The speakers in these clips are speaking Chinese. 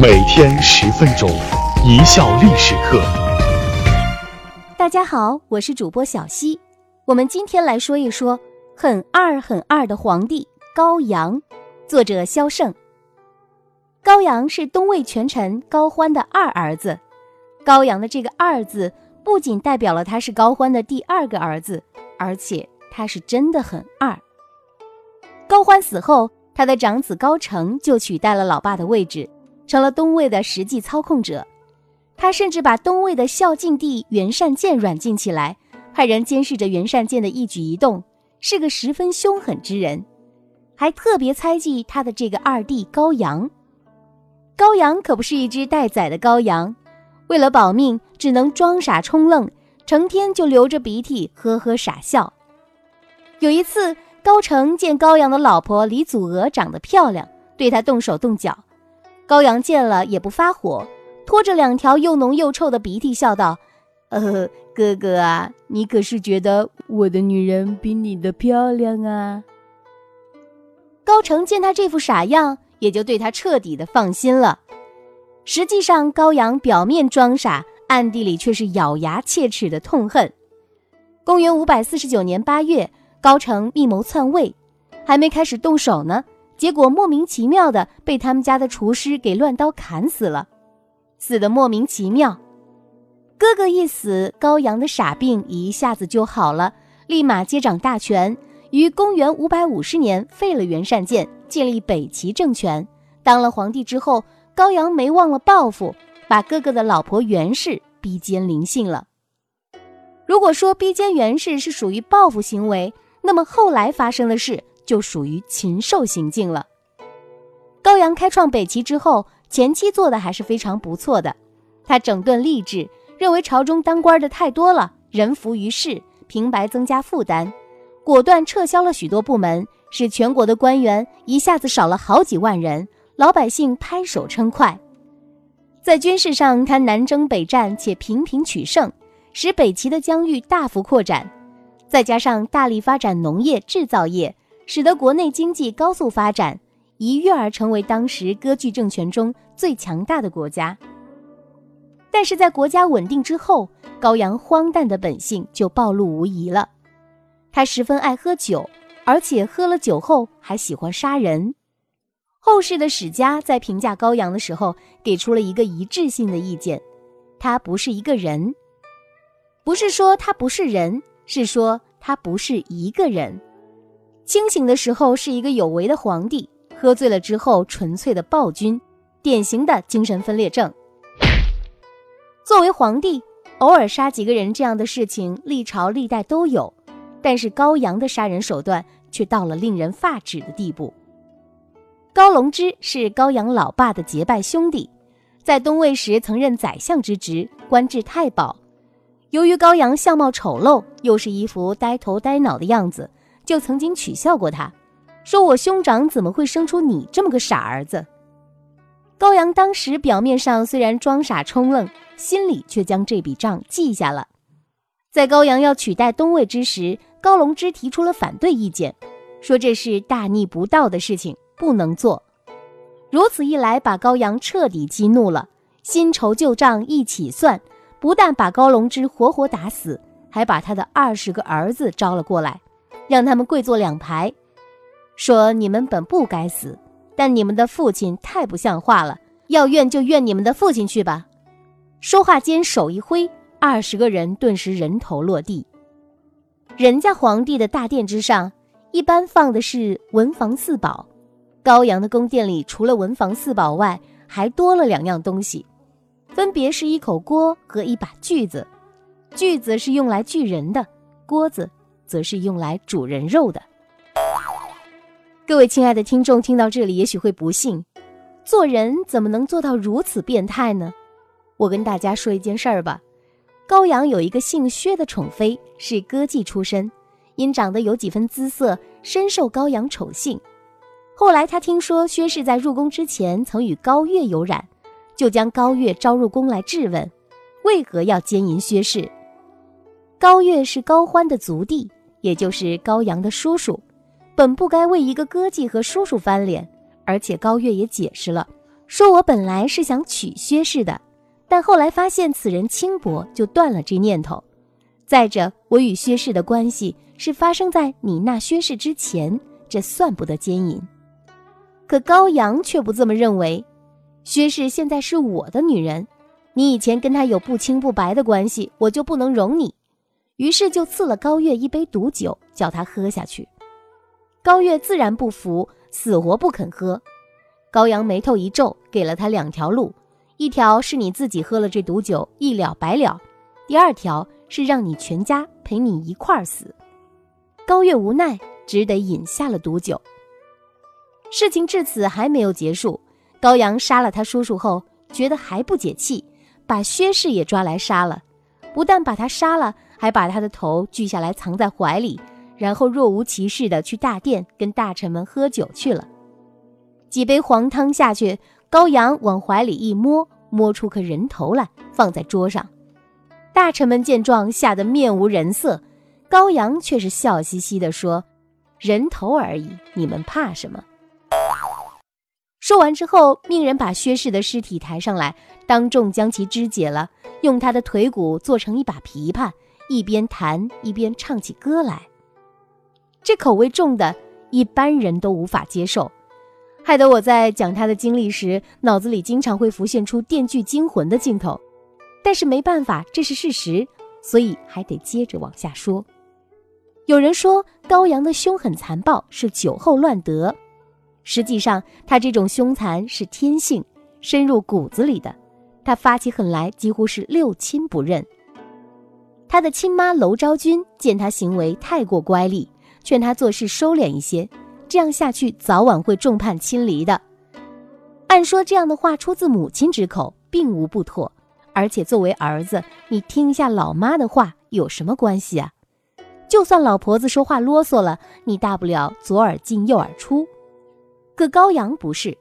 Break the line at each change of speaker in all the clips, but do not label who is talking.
每天十分钟，一笑历史课。
大家好，我是主播小溪。我们今天来说一说很二很二的皇帝高阳。作者萧胜。高阳是东魏权臣高欢的二儿子。高阳的这个“二”字，不仅代表了他是高欢的第二个儿子，而且他是真的很二。高欢死后。他的长子高澄就取代了老爸的位置，成了东魏的实际操控者。他甚至把东魏的孝敬帝袁善建软禁起来，派人监视着袁善建的一举一动，是个十分凶狠之人。还特别猜忌他的这个二弟高阳。高阳可不是一只待宰的羔羊，为了保命，只能装傻充愣，成天就流着鼻涕，呵呵傻笑。有一次。高澄见高阳的老婆李祖娥长得漂亮，对他动手动脚。高阳见了也不发火，拖着两条又浓又臭的鼻涕笑道：“呃，哥哥啊，你可是觉得我的女人比你的漂亮啊？”高澄见他这副傻样，也就对他彻底的放心了。实际上，高阳表面装傻，暗地里却是咬牙切齿的痛恨。公元五百四十九年八月。高澄密谋篡位，还没开始动手呢，结果莫名其妙的被他们家的厨师给乱刀砍死了，死的莫名其妙。哥哥一死，高阳的傻病一下子就好了，立马接掌大权，于公元五百五十年废了袁善建，建立北齐政权。当了皇帝之后，高阳没忘了报复，把哥哥的老婆袁氏逼奸临幸了。如果说逼奸袁氏是属于报复行为，那么后来发生的事就属于禽兽行径了。高阳开创北齐之后，前期做的还是非常不错的。他整顿吏治，认为朝中当官的太多了，人浮于事，平白增加负担，果断撤销了许多部门，使全国的官员一下子少了好几万人，老百姓拍手称快。在军事上，他南征北战，且频频取胜，使北齐的疆域大幅扩展。再加上大力发展农业制造业，使得国内经济高速发展，一跃而成为当时割据政权中最强大的国家。但是在国家稳定之后，高阳荒诞的本性就暴露无遗了。他十分爱喝酒，而且喝了酒后还喜欢杀人。后世的史家在评价高阳的时候，给出了一个一致性的意见：他不是一个人，不是说他不是人。是说他不是一个人，清醒的时候是一个有为的皇帝，喝醉了之后纯粹的暴君，典型的精神分裂症。作为皇帝，偶尔杀几个人这样的事情，历朝历代都有，但是高阳的杀人手段却到了令人发指的地步。高龙之是高阳老爸的结拜兄弟，在东魏时曾任宰相之职，官至太保。由于高阳相貌丑陋，又是一副呆头呆脑的样子，就曾经取笑过他，说我兄长怎么会生出你这么个傻儿子？高阳当时表面上虽然装傻充愣，心里却将这笔账记下了。在高阳要取代东魏之时，高龙之提出了反对意见，说这是大逆不道的事情，不能做。如此一来，把高阳彻底激怒了，新仇旧账一起算。不但把高龙之活活打死，还把他的二十个儿子招了过来，让他们跪坐两排，说：“你们本不该死，但你们的父亲太不像话了，要怨就怨你们的父亲去吧。”说话间手一挥，二十个人顿时人头落地。人家皇帝的大殿之上，一般放的是文房四宝，高阳的宫殿里除了文房四宝外，还多了两样东西。分别是一口锅和一把锯子，锯子是用来锯人的，锅子则是用来煮人肉的。各位亲爱的听众，听到这里也许会不信，做人怎么能做到如此变态呢？我跟大家说一件事儿吧。高阳有一个姓薛的宠妃，是歌妓出身，因长得有几分姿色，深受高阳宠幸。后来他听说薛氏在入宫之前曾与高月有染。就将高月招入宫来质问，为何要奸淫薛氏？高月是高欢的族弟，也就是高阳的叔叔，本不该为一个歌妓和叔叔翻脸。而且高月也解释了，说我本来是想娶薛氏的，但后来发现此人轻薄，就断了这念头。再者，我与薛氏的关系是发生在你纳薛氏之前，这算不得奸淫。可高阳却不这么认为，薛氏现在是我的女人，你以前跟她有不清不白的关系，我就不能容你。于是就赐了高月一杯毒酒，叫他喝下去。高月自然不服，死活不肯喝。高阳眉头一皱，给了他两条路：一条是你自己喝了这毒酒，一了百了；第二条是让你全家陪你一块儿死。高月无奈，只得饮下了毒酒。事情至此还没有结束。高阳杀了他叔叔后，觉得还不解气，把薛氏也抓来杀了。不但把他杀了，还把他的头锯下来藏在怀里，然后若无其事的去大殿跟大臣们喝酒去了。几杯黄汤下去，高阳往怀里一摸，摸出颗人头来，放在桌上。大臣们见状，吓得面无人色。高阳却是笑嘻嘻地说：“人头而已，你们怕什么？”说完之后，命人把薛氏的尸体抬上来，当众将其肢解了，用他的腿骨做成一把琵琶，一边弹一边唱起歌来。这口味重的，一般人都无法接受，害得我在讲他的经历时，脑子里经常会浮现出《电锯惊魂》的镜头。但是没办法，这是事实，所以还得接着往下说。有人说高阳的凶狠残暴是酒后乱得。实际上，他这种凶残是天性，深入骨子里的。他发起狠来，几乎是六亲不认。他的亲妈娄昭君见他行为太过乖戾，劝他做事收敛一些，这样下去早晚会众叛亲离的。按说这样的话出自母亲之口，并无不妥。而且作为儿子，你听一下老妈的话有什么关系啊？就算老婆子说话啰嗦了，你大不了左耳进右耳出。可高阳不是，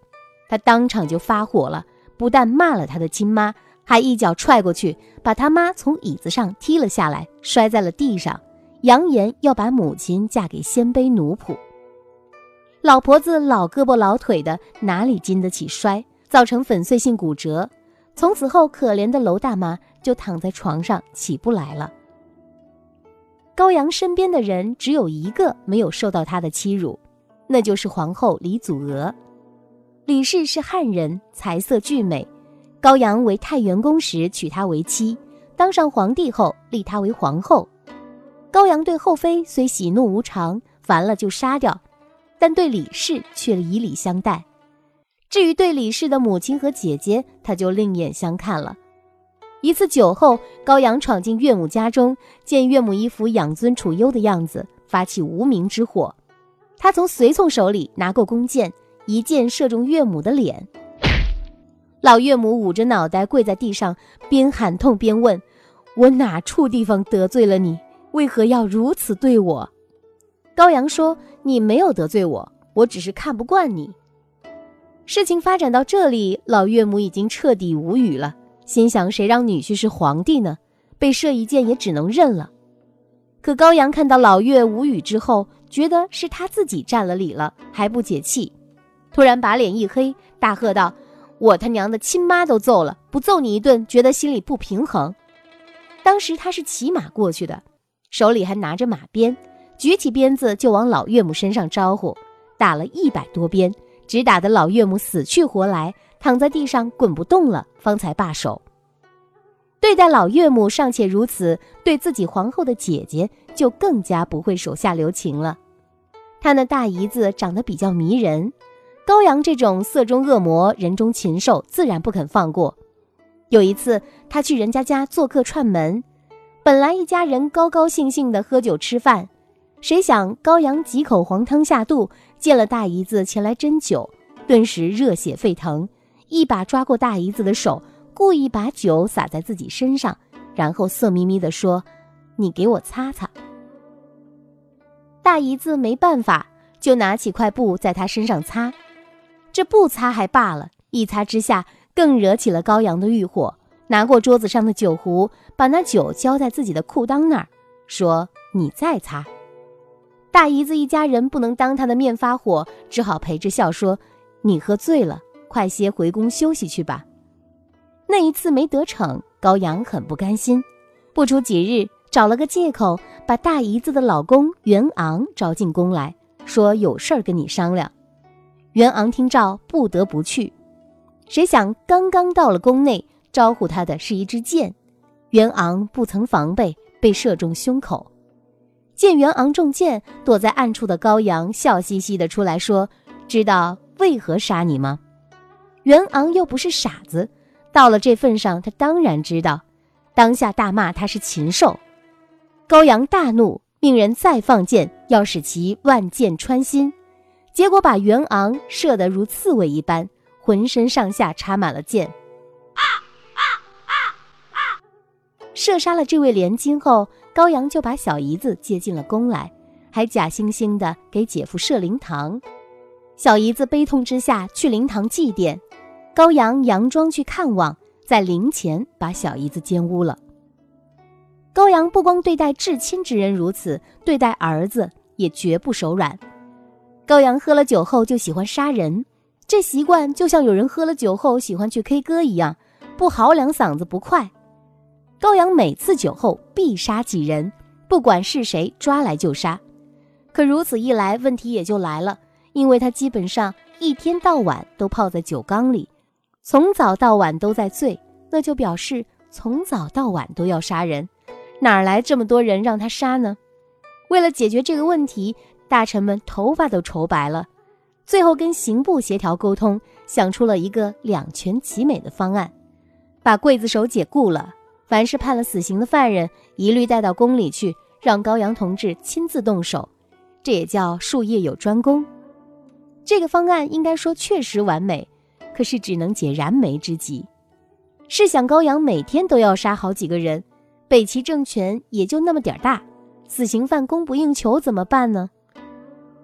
他当场就发火了，不但骂了他的亲妈，还一脚踹过去，把他妈从椅子上踢了下来，摔在了地上，扬言要把母亲嫁给鲜卑奴仆。老婆子老胳膊老腿的，哪里经得起摔，造成粉碎性骨折。从此后，可怜的娄大妈就躺在床上起不来了。高阳身边的人只有一个没有受到他的欺辱。那就是皇后李祖娥，李氏是汉人，才色俊美。高阳为太原公时娶她为妻，当上皇帝后立她为皇后。高阳对后妃虽喜怒无常，烦了就杀掉，但对李氏却以礼相待。至于对李氏的母亲和姐姐，他就另眼相看了。一次酒后，高阳闯进岳母家中，见岳母一副养尊处优的样子，发起无名之火。他从随从手里拿过弓箭，一箭射中岳母的脸。老岳母捂着脑袋跪在地上，边喊痛边问：“我哪处地方得罪了你？为何要如此对我？”高阳说：“你没有得罪我，我只是看不惯你。”事情发展到这里，老岳母已经彻底无语了，心想：谁让女婿是皇帝呢？被射一箭也只能认了。可高阳看到老岳无语之后，觉得是他自己占了理了，还不解气，突然把脸一黑，大喝道：“我他娘的亲妈都揍了，不揍你一顿，觉得心里不平衡。”当时他是骑马过去的，手里还拿着马鞭，举起鞭子就往老岳母身上招呼，打了一百多鞭，只打得老岳母死去活来，躺在地上滚不动了，方才罢手。对待老岳母尚且如此，对自己皇后的姐姐就更加不会手下留情了。他那大姨子长得比较迷人，高阳这种色中恶魔、人中禽兽自然不肯放过。有一次，他去人家家做客串门，本来一家人高高兴兴的喝酒吃饭，谁想高阳几口黄汤下肚，见了大姨子前来斟酒，顿时热血沸腾，一把抓过大姨子的手。故意把酒洒在自己身上，然后色眯眯地说：“你给我擦擦。”大姨子没办法，就拿起块布在他身上擦。这不擦还罢了，一擦之下更惹起了高阳的欲火，拿过桌子上的酒壶，把那酒浇在自己的裤裆那儿，说：“你再擦。”大姨子一家人不能当他的面发火，只好陪着笑说：“你喝醉了，快些回宫休息去吧。那一次没得逞，高阳很不甘心，不出几日，找了个借口，把大姨子的老公袁昂招进宫来，说有事儿跟你商量。袁昂听诏，不得不去。谁想刚刚到了宫内，招呼他的是一支箭，袁昂不曾防备，被射中胸口。见袁昂中箭，躲在暗处的高阳笑嘻嘻的出来说：“知道为何杀你吗？”袁昂又不是傻子。到了这份上，他当然知道，当下大骂他是禽兽。高阳大怒，命人再放箭，要使其万箭穿心。结果把袁昂射得如刺猬一般，浑身上下插满了箭。射杀了这位连襟后，高阳就把小姨子接进了宫来，还假惺惺的给姐夫设灵堂。小姨子悲痛之下去灵堂祭奠。高阳佯装去看望，在灵前把小姨子奸污了。高阳不光对待至亲之人如此，对待儿子也绝不手软。高阳喝了酒后就喜欢杀人，这习惯就像有人喝了酒后喜欢去 K 歌一样，不嚎两嗓子不快。高阳每次酒后必杀几人，不管是谁抓来就杀。可如此一来，问题也就来了，因为他基本上一天到晚都泡在酒缸里。从早到晚都在醉，那就表示从早到晚都要杀人，哪来这么多人让他杀呢？为了解决这个问题，大臣们头发都愁白了，最后跟刑部协调沟通，想出了一个两全其美的方案，把刽子手解雇了，凡是判了死刑的犯人，一律带到宫里去，让高阳同志亲自动手，这也叫术业有专攻。这个方案应该说确实完美。可是只能解燃眉之急。试想，高阳每天都要杀好几个人，北齐政权也就那么点儿大，死刑犯供不应求怎么办呢？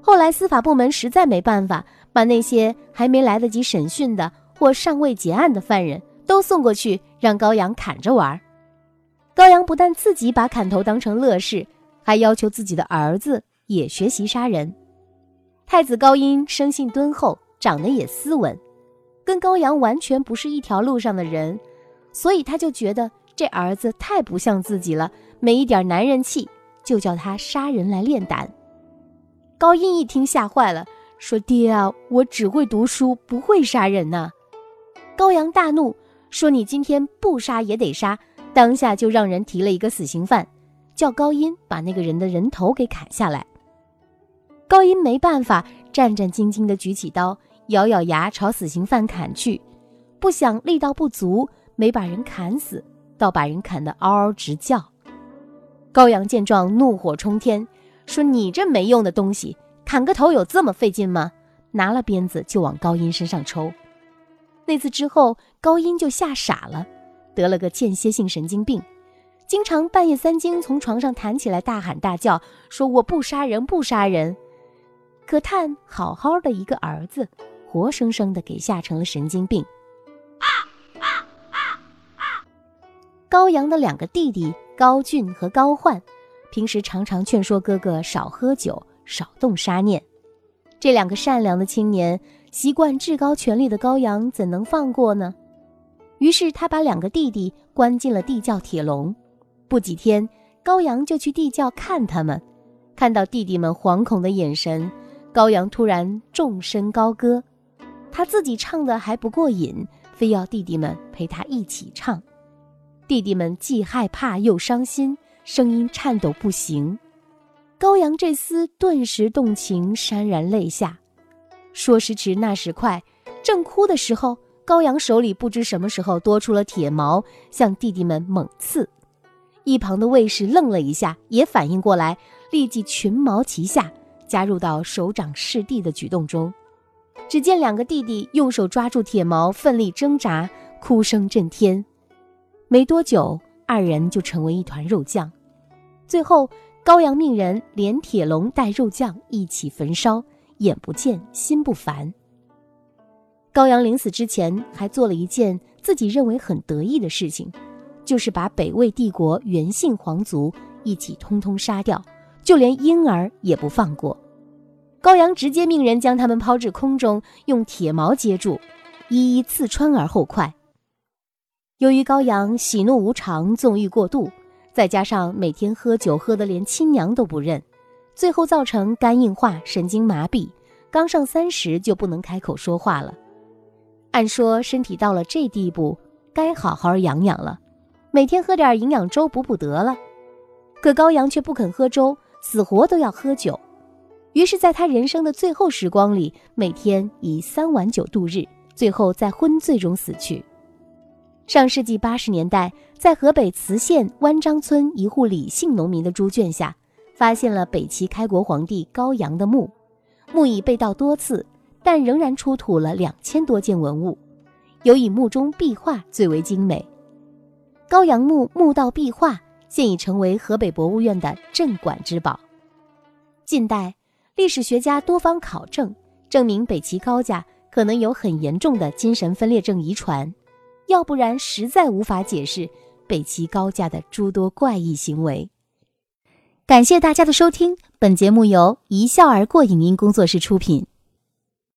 后来司法部门实在没办法，把那些还没来得及审讯的或尚未结案的犯人都送过去，让高阳砍着玩。高阳不但自己把砍头当成乐事，还要求自己的儿子也学习杀人。太子高音生性敦厚，长得也斯文。跟高阳完全不是一条路上的人，所以他就觉得这儿子太不像自己了，没一点男人气，就叫他杀人来练胆。高音一听吓坏了，说：“爹啊，我只会读书，不会杀人呐！”高阳大怒，说：“你今天不杀也得杀！”当下就让人提了一个死刑犯，叫高音把那个人的人头给砍下来。高音没办法，战战兢兢地举起刀。咬咬牙朝死刑犯砍去，不想力道不足，没把人砍死，倒把人砍得嗷嗷直叫。高阳见状，怒火冲天，说：“你这没用的东西，砍个头有这么费劲吗？”拿了鞭子就往高音身上抽。那次之后，高音就吓傻了，得了个间歇性神经病，经常半夜三更从床上弹起来，大喊大叫，说：“我不杀人，不杀人。”可叹好好的一个儿子。活生生的给吓成了神经病。啊啊啊啊高阳的两个弟弟高俊和高焕，平时常常劝说哥哥少喝酒、少动杀念。这两个善良的青年，习惯至高权力的高阳怎能放过呢？于是他把两个弟弟关进了地窖铁笼。不几天，高阳就去地窖看他们，看到弟弟们惶恐的眼神，高阳突然纵身高歌。他自己唱的还不过瘾，非要弟弟们陪他一起唱。弟弟们既害怕又伤心，声音颤抖不行。高阳这厮顿时动情，潸然泪下。说时迟，那时快，正哭的时候，高阳手里不知什么时候多出了铁矛，向弟弟们猛刺。一旁的卫士愣了一下，也反应过来，立即群矛齐下，加入到手掌视地的举动中。只见两个弟弟用手抓住铁矛，奋力挣扎，哭声震天。没多久，二人就成为一团肉酱。最后，高阳命人连铁笼带肉酱一起焚烧，眼不见心不烦。高阳临死之前还做了一件自己认为很得意的事情，就是把北魏帝国原姓皇族一起通通杀掉，就连婴儿也不放过。高阳直接命人将他们抛至空中，用铁矛接住，一一刺穿而后快。由于高阳喜怒无常、纵欲过度，再加上每天喝酒喝得连亲娘都不认，最后造成肝硬化、神经麻痹，刚上三十就不能开口说话了。按说身体到了这地步，该好好养养了，每天喝点营养粥补补得了。可高阳却不肯喝粥，死活都要喝酒。于是，在他人生的最后时光里，每天以三碗酒度日，最后在昏醉中死去。上世纪八十年代，在河北磁县湾张村一户李姓农民的猪圈下，发现了北齐开国皇帝高阳的墓，墓已被盗多次。但仍然出土了两千多件文物，尤以墓中壁画最为精美。高阳墓墓道壁画现已成为河北博物院的镇馆之宝。近代历史学家多方考证，证明北齐高家可能有很严重的精神分裂症遗传，要不然实在无法解释北齐高家的诸多怪异行为。感谢大家的收听，本节目由一笑而过影音工作室出品。